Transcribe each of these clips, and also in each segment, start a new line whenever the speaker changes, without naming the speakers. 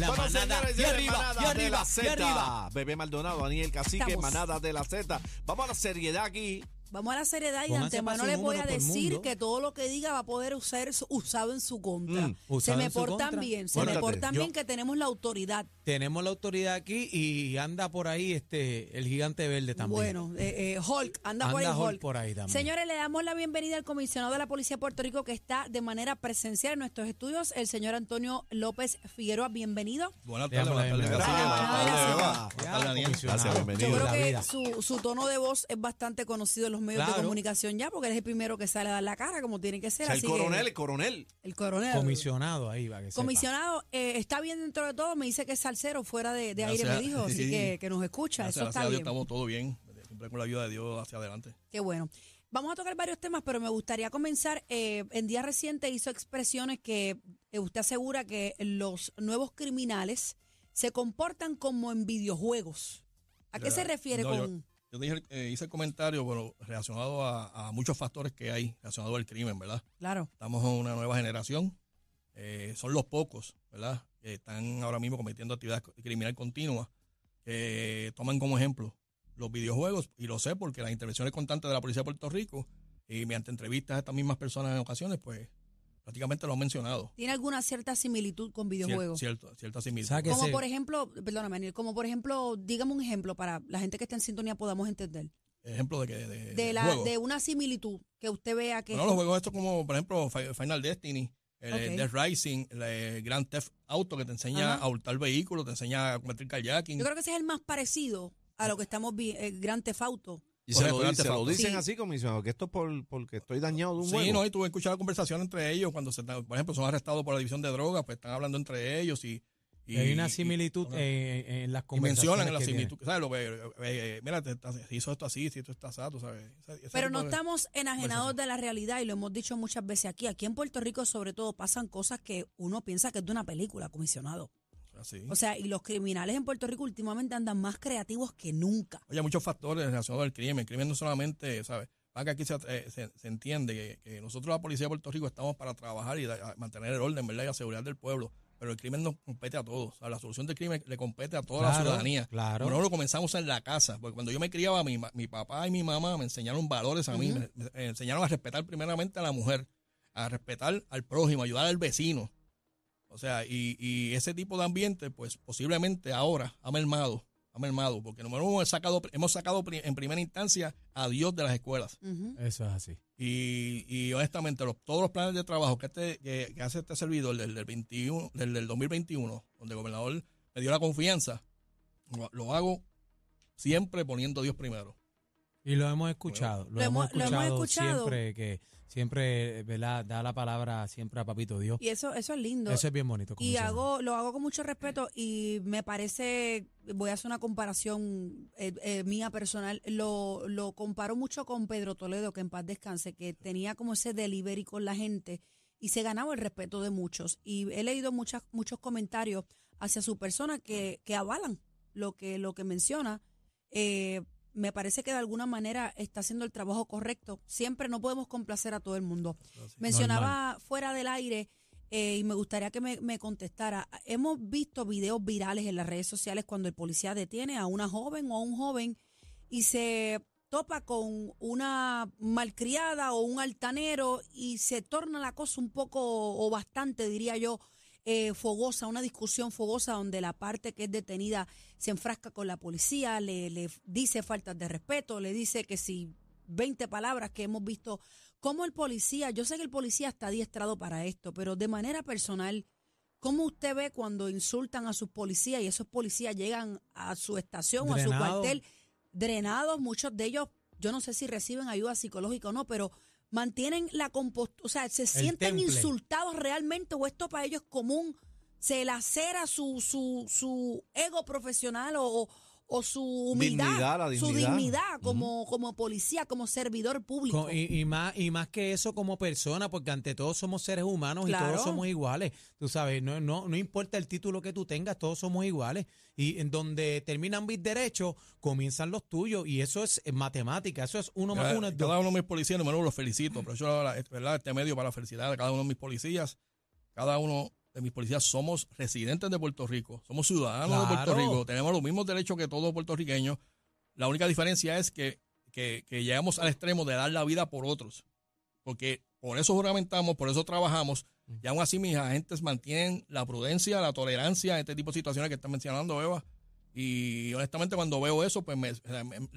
La
Bueno,
manada.
señores,
arriba,
manada
y
de la Z. Bebé Maldonado, Daniel Cacique,
Estamos.
manada de la Z. Vamos a la seriedad aquí.
Vamos a la seriedad y de antemano les voy a decir que todo lo que diga va a poder usar usado en su contra.
Mm,
se me portan
contra.
bien, se me portan
yo-
bien que tenemos la autoridad.
Tenemos la autoridad aquí y anda por ahí este el gigante verde también.
Bueno, eh, eh, Hulk, anda, por ahí
Hulk
Hulk.
por ahí también.
Señores, le damos la bienvenida al comisionado de la Policía de Puerto Rico que está de manera presencial en nuestros estudios, el señor Antonio López Figueroa. Bienvenido.
Buenas tardes, buenas tardes,
Gracias.
bienvenido.
Yo creo que su, su tono de voz es bastante conocido en los medios de comunicación ya, porque él es el primero que sale a dar la cara, como tiene que ser.
O sea, el
así que-
coronel, el coronel.
el coronel.
Comisionado ahí va que.
Comisionado, eh, está bien dentro de todo. Me dice que es salsero fuera de, de aire, me dijo. Así
Sí.
que, que nos escucha.
Gracias,
Eso
gracias
está
a Dios
bien.
estamos todo bien. Siempre con la ayuda de Dios hacia adelante.
Qué bueno. Vamos a tocar varios temas, pero me gustaría comenzar. eh, en días recientes hizo expresiones que eh, usted asegura que los nuevos criminales se comportan como en videojuegos. ¿A qué se refiere
no,
con...?
Yo dije, eh, hice el comentario bueno, relacionado a, a muchos factores que hay relacionados al crimen, ¿verdad?
Claro.
Estamos en una nueva generación. eh, son los pocos, ¿verdad? Que están ahora mismo cometiendo actividad criminal continua. Que toman como ejemplo los videojuegos. Y lo sé porque las intervenciones constantes de la Policía de Puerto Rico y mediante entrevistas a estas mismas personas en ocasiones, pues prácticamente lo han mencionado.
¿Tiene alguna cierta similitud con
Cier-
videojuegos?
Cierto, cierta similitud.
¿Sabe que
Como
se-
por ejemplo, perdóname, Daniel, como por ejemplo, dígame un ejemplo para la gente que está en sintonía podamos entender.
Ejemplo de que de,
De, la,
juegos.
de una similitud que usted vea que...
Bueno, los juegos estos como, por ejemplo, Fi- Final Destiny, el
Ok.
Death Rising, el eh, Grand Theft Auto, que te enseña
Ajá.
a hurtar vehículos, te enseña a cometer kayaking.
Yo creo que ese es el más parecido a lo que estamos viendo, el Gran Tefauto.
Y se lo, dice- se lo dicen
Sí.
así, comisionado, que esto es por, porque estoy dañado de un
Sí, no, y tuve que escuchar la conversación entre ellos cuando, se, por ejemplo, son arrestados por la división de drogas, pues están hablando entre ellos y... y-
hay una
y-
similitud
y-
en las
y
conversaciones
mencionan en la similitud, ¿sabes? Lo que, eh, eh, mira, te, hizo esto así, si esto está tú sabes.
Pero no estamos enajenados de la realidad y lo hemos dicho muchas veces aquí. Aquí en Puerto Rico, sobre todo, pasan cosas que uno piensa que es de una película, comisionado.
Así.
O sea, y los criminales en Puerto Rico últimamente andan más creativos que nunca.
Oye, hay muchos factores relacionados al crimen. El crimen no solamente, ¿sabes? Para que aquí se, eh, se- se entiende que, que nosotros, la policía de Puerto Rico, estamos para trabajar y da- mantener el orden, ¿verdad? Y la seguridad del pueblo. Pero el crimen nos compete a todos. O sea, la solución del crimen le compete a toda la ciudadanía.
claro.
Bueno, lo comenzamos en la casa. Porque cuando yo me criaba, mi, ma- mi papá y mi mamá me enseñaron valores a mí. me, me enseñaron a respetar primeramente a la mujer, a respetar al prójimo, a ayudar al vecino. O sea, y, y ese tipo de ambiente, pues posiblemente ahora ha mermado, ha mermado, porque número uno, hemos sacado, hemos sacado en primera instancia a Dios de las escuelas.
Eso es así.
Y, y honestamente, los- todos los planes de trabajo que, este, que, que hace este servidor del, del 21, del, del 2021, donde el gobernador me dio la confianza, lo, lo hago siempre poniendo a Dios primero.
Y lo hemos escuchado. Lo,
Lo
hemos,
hemos- lo
escuchado
hemos escuchado.
siempre que siempre ¿verdad? da la palabra siempre a Papito Dios.
Y eso, eso es lindo.
Eso es bien bonito.
Y hago, lo hago con mucho respeto y me parece, voy a hacer una comparación eh, eh, mía personal, lo, lo comparo mucho con Pedro Toledo, que en paz descanse, que tenía como ese delivery con la gente y se ganaba el respeto de muchos. Y he leído muchas, muchos comentarios hacia su persona que, que avalan lo que, lo que menciona. Eh, me parece que de alguna manera está haciendo el trabajo correcto. Siempre no podemos complacer a todo el mundo. Mencionaba fuera del aire eh, y me gustaría que me, me contestara. Hemos visto videos virales en las redes sociales cuando el policía detiene a una joven o a un joven y se topa con una malcriada o un altanero y se torna la cosa un poco o bastante, diría yo, eh, fogosa, una discusión fogosa donde la parte que es detenida se enfrasca con la policía, le, le dice faltas de respeto, le dice que si 20 palabras que hemos visto, como el policía, yo sé que el policía está adiestrado para esto, pero de manera personal, ¿cómo usted ve cuando insultan a sus policías y esos policías llegan a su estación o a su cuartel drenados? Muchos de ellos, yo no sé si reciben ayuda psicológica o no, pero mantienen la compostura, o sea, se sienten
temple.
insultados realmente o esto para ellos es común, se lacera su, su, su ego profesional o, o su humildad,
Dignidad, la
su
dignidad.
como, como policía, como servidor público.
Co- Y, y más, y más que eso como persona, porque ante todo somos seres humanos y todos somos iguales. Tú sabes, no, no, no importa el título que tú tengas, todos somos iguales. Y en donde terminan mis derechos, comienzan los tuyos. Y eso es matemática, eso es uno más uno es
cada
dos.
uno de mis policías, número uno, los felicito. Pero yo, la- ¿verdad? Este medio para felicitar a cada uno de mis policías. Cada uno de mis policías somos residentes de Puerto Rico, somos ciudadanos de Puerto. Rico, tenemos los mismos derechos que todos los puertorriqueños. La única diferencia es que, que, que llegamos al extremo de dar la vida por otros. Porque por eso juramentamos, por eso trabajamos. Y aún así mis agentes mantienen la prudencia, la tolerancia en este tipo de situaciones que están mencionando, Eva. Y honestamente cuando veo eso, pues me-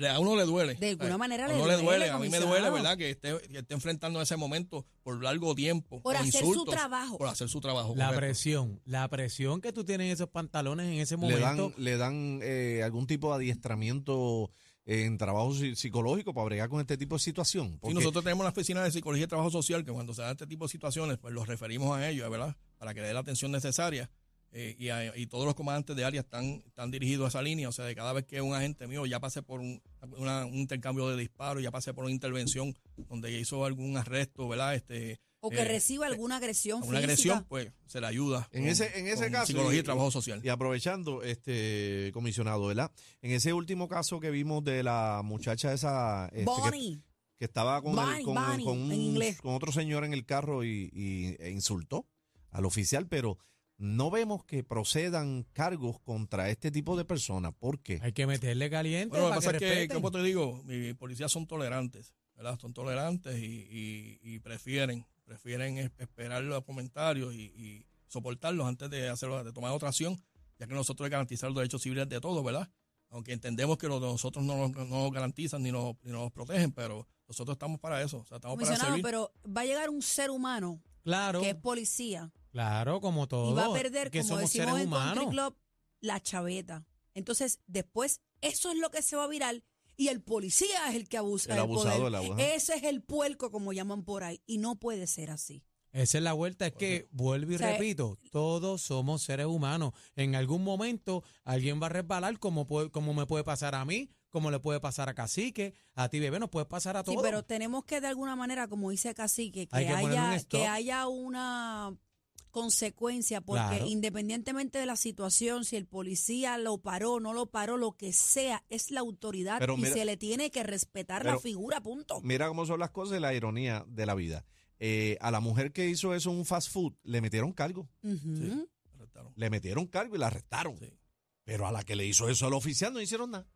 a uno le duele.
De alguna
¿sabes?
manera
a
le
uno le
duele,
duele. A mí me duele. ¿verdad? Que esté, que esté enfrentando ese momento por largo tiempo.
Por hacer su trabajo.
Por hacer su trabajo.
La
correcto.
presión, la presión que tú tienes en esos pantalones en ese
Le
momento.
dan, le dan eh, algún tipo de adiestramiento en trabajo psi- psicológico para bregar con este tipo de situación.
Sí,
Porque-
nosotros tenemos una oficina de psicología y trabajo social que cuando se dan este tipo de situaciones, pues los referimos a ellos, ¿verdad? Para que le dé la atención necesaria. Eh, y, a- y todos los comandantes de área están, están dirigidos a esa línea. O sea, de cada vez que un agente mío ya pase por un, una- un intercambio de disparos, ya pase por una intervención donde hizo algún arresto, ¿verdad? Este,
O que
eh,
reciba alguna agresión
una
física.
agresión, pues se le ayuda.
En
con-
ese- en ese
con
caso,
Psicología y,
y-
trabajo social.
Y aprovechando, este comisionado, ¿verdad? En ese último caso que vimos de la muchacha esa este,
Bonnie.
que estaba con, el- con,
Bonnie,
con un- con otro señor en el carro y, y- e insultó al oficial, pero no vemos que procedan cargos contra este tipo de personas. ¿Por qué?
Hay que meterle caliente
Bueno, lo que pasa
que
es que, como te digo, mis policías son tolerantes, ¿verdad? Son tolerantes y, y- y prefieren, prefieren es- esperar los comentarios y, y soportarlos antes de hacerlo, de tomar otra acción, ya que nosotros hay que garantizar los derechos civiles de todos, ¿verdad? Aunque entendemos que los de nosotros no, nos- no nos garantizan ni nos, ni nos protegen, pero nosotros estamos para eso, o sea, estamos para servir.
pero va a llegar un ser humano
Claro,
que es policía
claro, como todo.
y va a perder,
que
como decimos en Country. Club, la chaveta. Entonces, después, eso es lo que se va a virar y el policía es el que abusa
El
del
abusador,
poder.
el.
Ese es el puerco, como llaman por ahí, y no puede ser así.
Esa es la vuelta, es que vuelvo y
O sea,
repito, todos somos seres humanos. En algún momento alguien va a resbalar como, puede- como me puede pasar a mí, como le puede pasar a Cacique, a ti bebé, nos puede pasar a
Sí,
todos.
pero tenemos que de alguna manera, como dice Cacique, que,
Hay que ponerle un
haya, que haya una consecuencia, porque
Claro.
independientemente de la situación, si el policía lo paró, no lo paró, lo que sea, es la autoridad
Pero
y
mira-
se le tiene que respetar la figura, punto.
Mira cómo son las cosas y la ironía de la vida. Eh, a la mujer que hizo eso en un fast food le metieron cargo.
Sí.
Le metieron cargo y la arrestaron.
Sí.
Pero a la que le hizo eso al oficial no hicieron nada.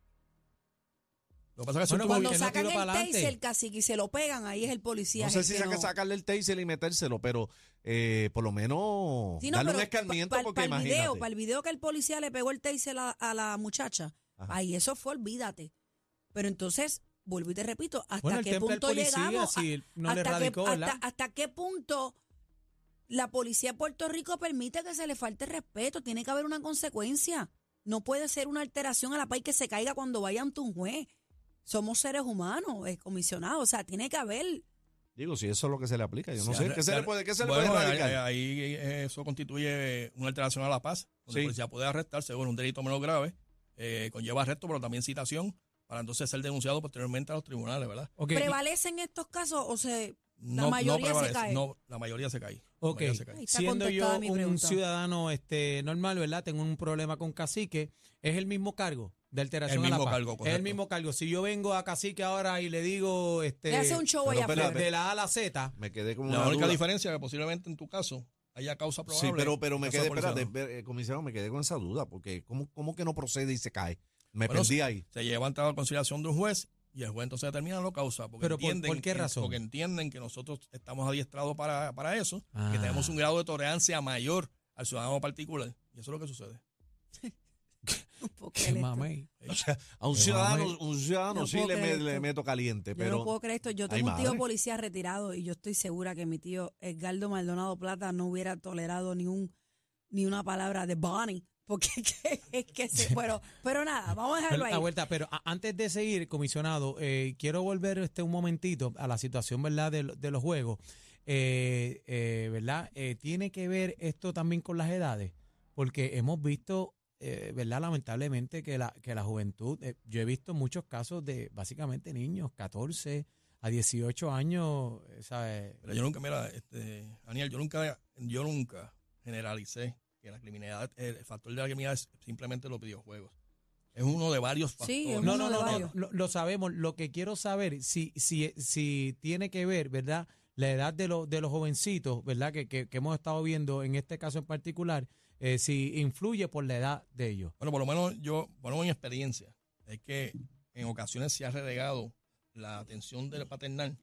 Lo que pasa es que
Bueno,
Cuando
no
sacan el taser, el cacique, y se lo pegan, ahí es el policía.
No sé
el
si
que
saca
no-
sacarle el taser y metérselo, pero eh, por lo menos
Sí, no,
darle un escarmiento
pa- pa-
porque
el
imagínate.
video, para el video que el policía le pegó el taser a, a la muchacha,
Ajá.
ahí eso fue, olvídate. Pero entonces, vuelvo y te repito, ¿hasta
bueno, el
qué punto
policía,
llegamos?
si no le
hasta,
radicó,
qué, hasta, hasta qué punto la policía de Puerto Rico permite que se le falte respeto? Tiene que haber una consecuencia. No puede ser una alteración a la paz que se caiga cuando vaya ante un juez. Somos seres humanos, eh, comisionados. O sea, tiene que haber.
Digo, si eso es lo que se le aplica, yo no
Sí,
sé. ¿Qué se le puede, qué se le puede
ahí- eh, eso constituye una alteración a la paz. Donde
Sí.
el policía puede arrestarse por un delito menos grave, eh, conlleva arresto, pero también citación, para entonces ser denunciado posteriormente a los tribunales, ¿verdad?
Ok,
¿Prevalecen estos casos o se.? La
No,
mayoría
no
se
prevalece,
cae.
no, la mayoría se cae. la
Ok,
mayoría se cae.
Siendo yo un
pregunta.
ciudadano este normal, ¿verdad? Tengo un problema con cacique, es el mismo cargo de alteración
El
a la
mismo
paz.
cargo,
es el mismo cargo. Si yo vengo a cacique ahora y le digo este
Le hace un show allá afuera.
de la A a la Z,
Me quedé con
La
una
única
duda.
diferencia es que posiblemente en tu caso haya causa probable.
Sí, pero, pero me quedé, espérate, eh, comisario, me quedé con esa duda, porque ¿cómo, cómo que no procede y se cae? Me
Bueno,
perdí ahí.
Se lleva ante la conciliación de un juez y el juez entonces determina la causa. Porque
Pero ¿por-
entienden,
por qué
que-
razón?
Porque entienden que nosotros estamos adiestrados para, para eso,
Ah.
que tenemos un grado de tolerancia mayor al ciudadano particular. Y eso es lo que sucede.
Qué
creer esto.
mamey.
A un
Pero
ciudadano, un ciudadano
no
sí
puedo
le,
creer
me- le
esto.
meto caliente,
Yo
pero
no puedo creer esto. Yo
Ay,
tengo un tío
madre.
policía retirado y yo estoy segura que mi tío Edgardo Maldonado Plata no hubiera tolerado ni un ni una palabra de Bonnie. Porque que- es que se pero, pero nada, vamos a dejarlo ahí.
La vuelta, pero a- antes de seguir, comisionado, eh, quiero volver este un momentito a la situación, ¿verdad?, de, lo- de los juegos. Eh, eh, ¿Verdad? Eh, tiene que ver esto también con las edades, porque hemos visto, eh, ¿verdad?, lamentablemente que la, que la juventud, eh, yo he visto muchos casos de básicamente niños, 14 a 18 años, eh, ¿sabes?
Pero yo nunca, mira, este, Daniel, yo nunca, yo nunca generalicé que la criminalidad, el factor de la criminalidad es simplemente los videojuegos. Es uno de varios factores.
Sí,
No, no, no, no, lo, lo sabemos. Lo que quiero saber, si, si, si tiene que ver, ¿verdad? la edad de, los de los jovencitos, ¿verdad? Que, que, que hemos estado viendo en este caso en particular, eh, si influye por la edad de ellos.
Bueno, por lo menos yo, por lo menos mi experiencia, es que en ocasiones se ha relegado la atención del paternal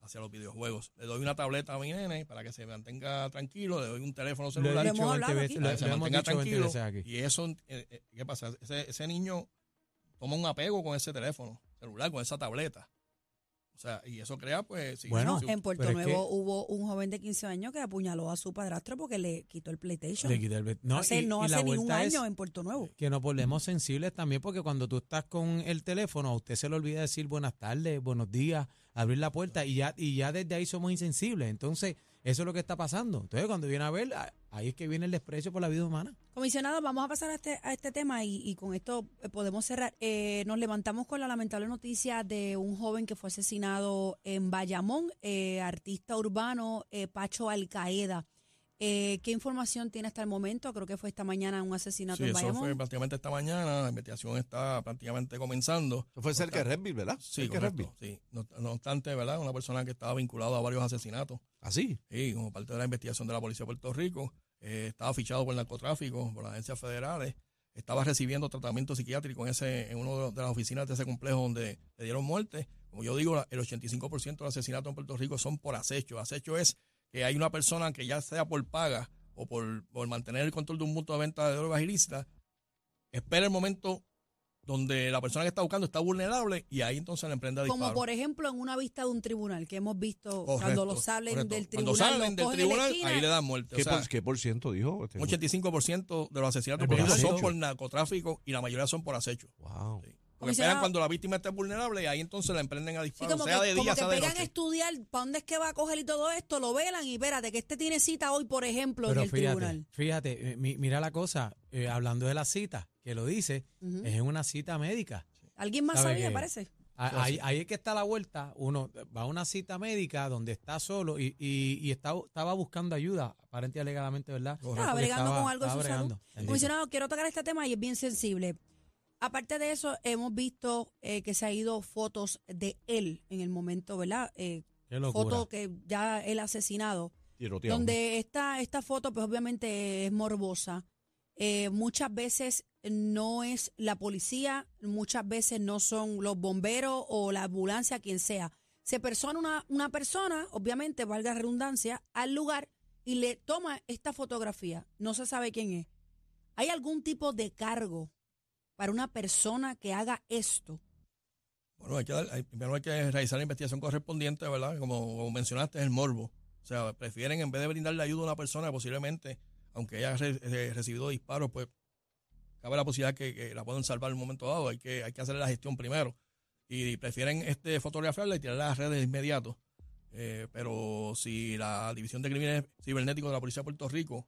hacia los videojuegos. Le doy una tableta a mi nene para que se mantenga tranquilo, le doy un teléfono celular
hemos
dicho
hablado
20
aquí.
veces,
para
lo-
que se
lo hemos
mantenga
dicho 20
tranquilo.
veces aquí.
Y eso, eh, eh, ¿qué pasa? Ese, ese niño toma un apego con ese teléfono celular, con esa tableta. O sea, y eso crea, pues, sí,
Bueno,
sí,
En Puerto
pero es
Nuevo hubo un joven de 15 años que apuñaló a su padrastro porque le quitó el PlayStation.
Le quita el- no,
hace
y-
no
y la
hace ni un
vuelta es
año en Puerto Nuevo.
que nos volvemos sensibles también porque cuando tú estás con el teléfono a usted se le olvida decir buenas tardes, buenos días, abrir la puerta y ya y ya desde ahí somos insensibles. Entonces, eso es lo que está pasando. Entonces, cuando viene a ver, ahí es que viene el desprecio por la vida humana.
Comisionado, vamos a pasar a este, a este tema y, y con esto eh, podemos cerrar. Eh, nos levantamos con la lamentable noticia de un joven que fue asesinado en Bayamón, eh, artista urbano eh, Pacho Alcaeda. Eh, ¿Qué información tiene hasta el momento? Creo que fue esta mañana un asesinato
Sí,
en
eso
Bayamón.
fue prácticamente esta mañana, la investigación está prácticamente comenzando.
Eso fue cerca de Redville, ¿verdad?
Sí, correcto. Sí. No, no obstante, ¿verdad? Una persona que estaba vinculada a varios asesinatos.
Así.
Sí, como parte de la investigación de la Policía de Puerto Rico. eh, estaba fichado por el narcotráfico, por las agencias federales. Estaba recibiendo tratamiento psiquiátrico en ese en una de las oficinas de ese complejo donde le dieron muerte. Como yo digo, el 85% de los asesinatos en Puerto Rico son por acecho. Acecho es que hay una persona que ya sea por paga o por, por mantener el control de un punto de venta de drogas ilícitas, espera el momento donde la persona que está buscando está vulnerable y ahí entonces le emprende a
Como por ejemplo en una vista de un tribunal que hemos visto
Correcto,
cuando lo salen
correcto.
del
Cuando
tribunal,
salen
lo
del
la
tribunal,
esquina.
ahí le dan muerte. O
¿Qué,
sea,
por, qué por ciento dijo? Este
un 85% de los asesinatos por son por narcotráfico y la mayoría son por acecho.
Wow.
Sí. Porque esperan cuando la víctima esté vulnerable y ahí entonces la emprenden a
Sí,
disparo,
como
sea
que,
de
como
día,
que
sea de
pegan a estudiar para dónde es que va a coger y todo esto, lo velan y espérate, que este tiene cita hoy, por ejemplo,
Pero
en el
fíjate,
tribunal.
fíjate, eh, mi- mira la cosa, eh, hablando de la cita, que lo dice,
Ujú.
es en una cita médica.
¿Alguien más
¿sabe
sabía,
qué?
parece?
A-
Sí,
Ahí,
sí.
ahí es que está la vuelta. Uno va a una cita médica donde está solo y, y, y está, estaba buscando ayuda, aparente y alegadamente, ¿verdad?
Estaba bregando con algo de su salud. Comisionado, quiero tocar este tema y es bien sensible. Aparte de eso, hemos visto eh, que se ha ido fotos de él en el momento, ¿verdad? Eh, foto que ya él asesinado.
Tiroteado.
donde esta, esta foto, pues obviamente es morbosa. Eh, muchas veces no es la policía, muchas veces no son los bomberos o la ambulancia, quien sea. Se persona una, una persona, obviamente, valga la redundancia, al lugar y le toma esta fotografía. No se sabe quién es. ¿Hay algún tipo de cargo para una persona que haga esto?
Bueno, hay que dar- primero hay que realizar la investigación correspondiente, ¿verdad? Como, mencionaste, es el morbo. O sea, prefieren en vez de brindarle ayuda a una persona, posiblemente, aunque haya re- recibido disparos, pues cabe la posibilidad que, que la puedan salvar en un momento dado. Hay que, hay hacer la gestión primero. Y prefieren este fotografiarla y tirarla a las redes de inmediato. Eh, pero si la División de Crímenes Cibernéticos de la Policía de Puerto Rico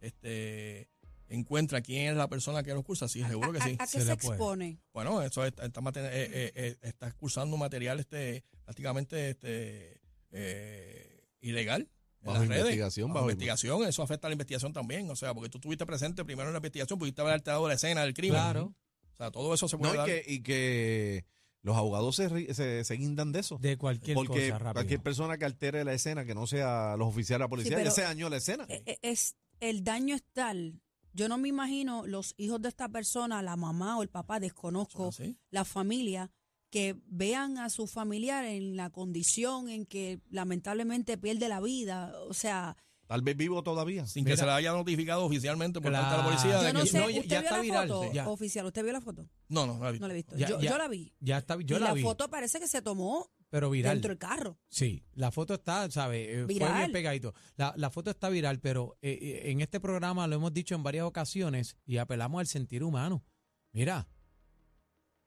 este, encuentra quién es la persona que los cursa, sí, seguro que
¿A,
sí.
a- a qué
se
se, expone?
Bueno, eso está, está, eh, eh, eh, está cursando material este, prácticamente este, eh, ilegal en
Bajo
las redes.
investigación,
Bajo
bajo-
investigación, eso afecta a la investigación también. O sea, porque tú estuviste presente primero en la investigación, pudiste haberte dado la escena del crimen.
Claro,
O sea, todo eso se
No,
puede
y
dar.
que, y que los abogados se, se, se guindan de eso.
de cualquier
Porque
cosa rápido.
cualquier persona que altere la escena, que no sea los oficiales de la policía,
pero-
ya se dañó la escena.
E- e- es el daño es tal. Yo no me imagino los hijos de esta persona, la mamá o el papá, desconozco,
así.
la familia, que vean a su familiar en la condición en que lamentablemente pierde la vida. O sea,
Tal vez vivo todavía.
Sin
Mira.
que se le haya notificado oficialmente por parte de la policía.
Claro.
de
yo no
que-
sé,
no, ya-
¿usted
ya
vio
está
la
viral,
foto?
ya.
Oficial, ¿usted vio la foto?
No, no, no la he visto.
No la he visto.
Ya-
yo,
ya-
yo la vi.
Ya está, yo
y
la,
la
vi,
foto parece que se tomó
pero viral.
dentro del carro.
Sí, la foto está, ¿sabes? Eh, Fue
Viral.
bien pegadito. La, la foto está viral, pero eh, eh, en este programa lo hemos dicho en varias ocasiones y apelamos al sentir humano. Mira,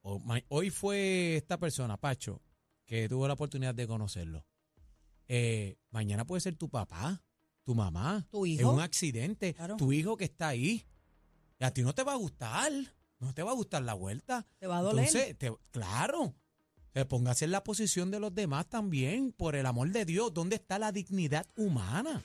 hoy fue esta persona, Pacho, que tuvo la oportunidad de conocerlo. Eh, mañana puede ser tu papá, tu mamá.
¿Tu
En
hijo?
un accidente,
Claro.
tu hijo que está ahí. Y a ti no te va a gustar, no te va a gustar la vuelta.
Te va a doler.
Entonces, te- claro, eh, póngase en la posición de los demás también, por el amor de Dios. ¿Dónde está la dignidad humana?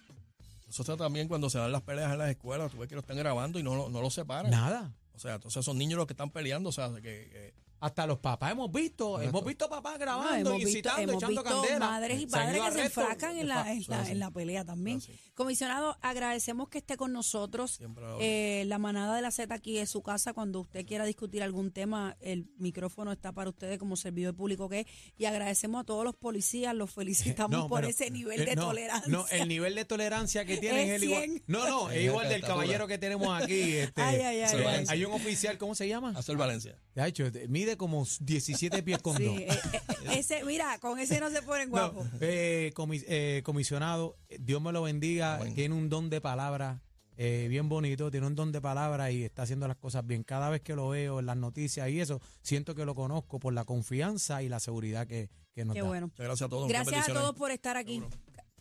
Nosotros también cuando se dan las peleas en las escuelas, tú ves que lo están grabando y no, lo- no lo separan.
Nada.
O sea, entonces son niños los que están peleando. O sea, que, que
hasta los papás hemos visto, hemos visto papás
No,
grabando,
hemos visto,
incitando,
hemos
echando
visto
candela.
madres y padres que se enfracan en la, en, la, en la pelea también. Comisionado, agradecemos que esté con nosotros. Eh, la manada de la Z aquí es su casa. Cuando usted quiera discutir algún tema, el micrófono está para ustedes como servidor público que es. Y agradecemos a todos los policías, los felicitamos
No,
por
pero,
ese nivel
eh,
de
no,
tolerancia.
No, el nivel de tolerancia que tienen
Es
es el igual.
100.
No, no, es igual del caballero que tenemos aquí. Este,
Ay, ay, ay,
ay.
Hay un oficial, ¿cómo se llama?
Hacer Valencia.
De hecho, mide como 17 pies con
Sí,
dos.
eh, eh, ese, mira, con ese no se ponen
No,
guapos.
eh, comis- eh, comisionado, eh, Dios me lo bendiga. Tiene un don de palabra eh, bien bonito, tiene un don de palabra y está haciendo las cosas bien. Cada vez que lo veo en las noticias y eso, siento que lo conozco por la confianza y la seguridad que, que nos
Qué
da.
bueno.
Muchas gracias a todos.
Gracias a todos por estar aquí.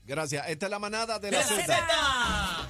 Gracias. Esta es la manada de la
¡La
Z.
Z!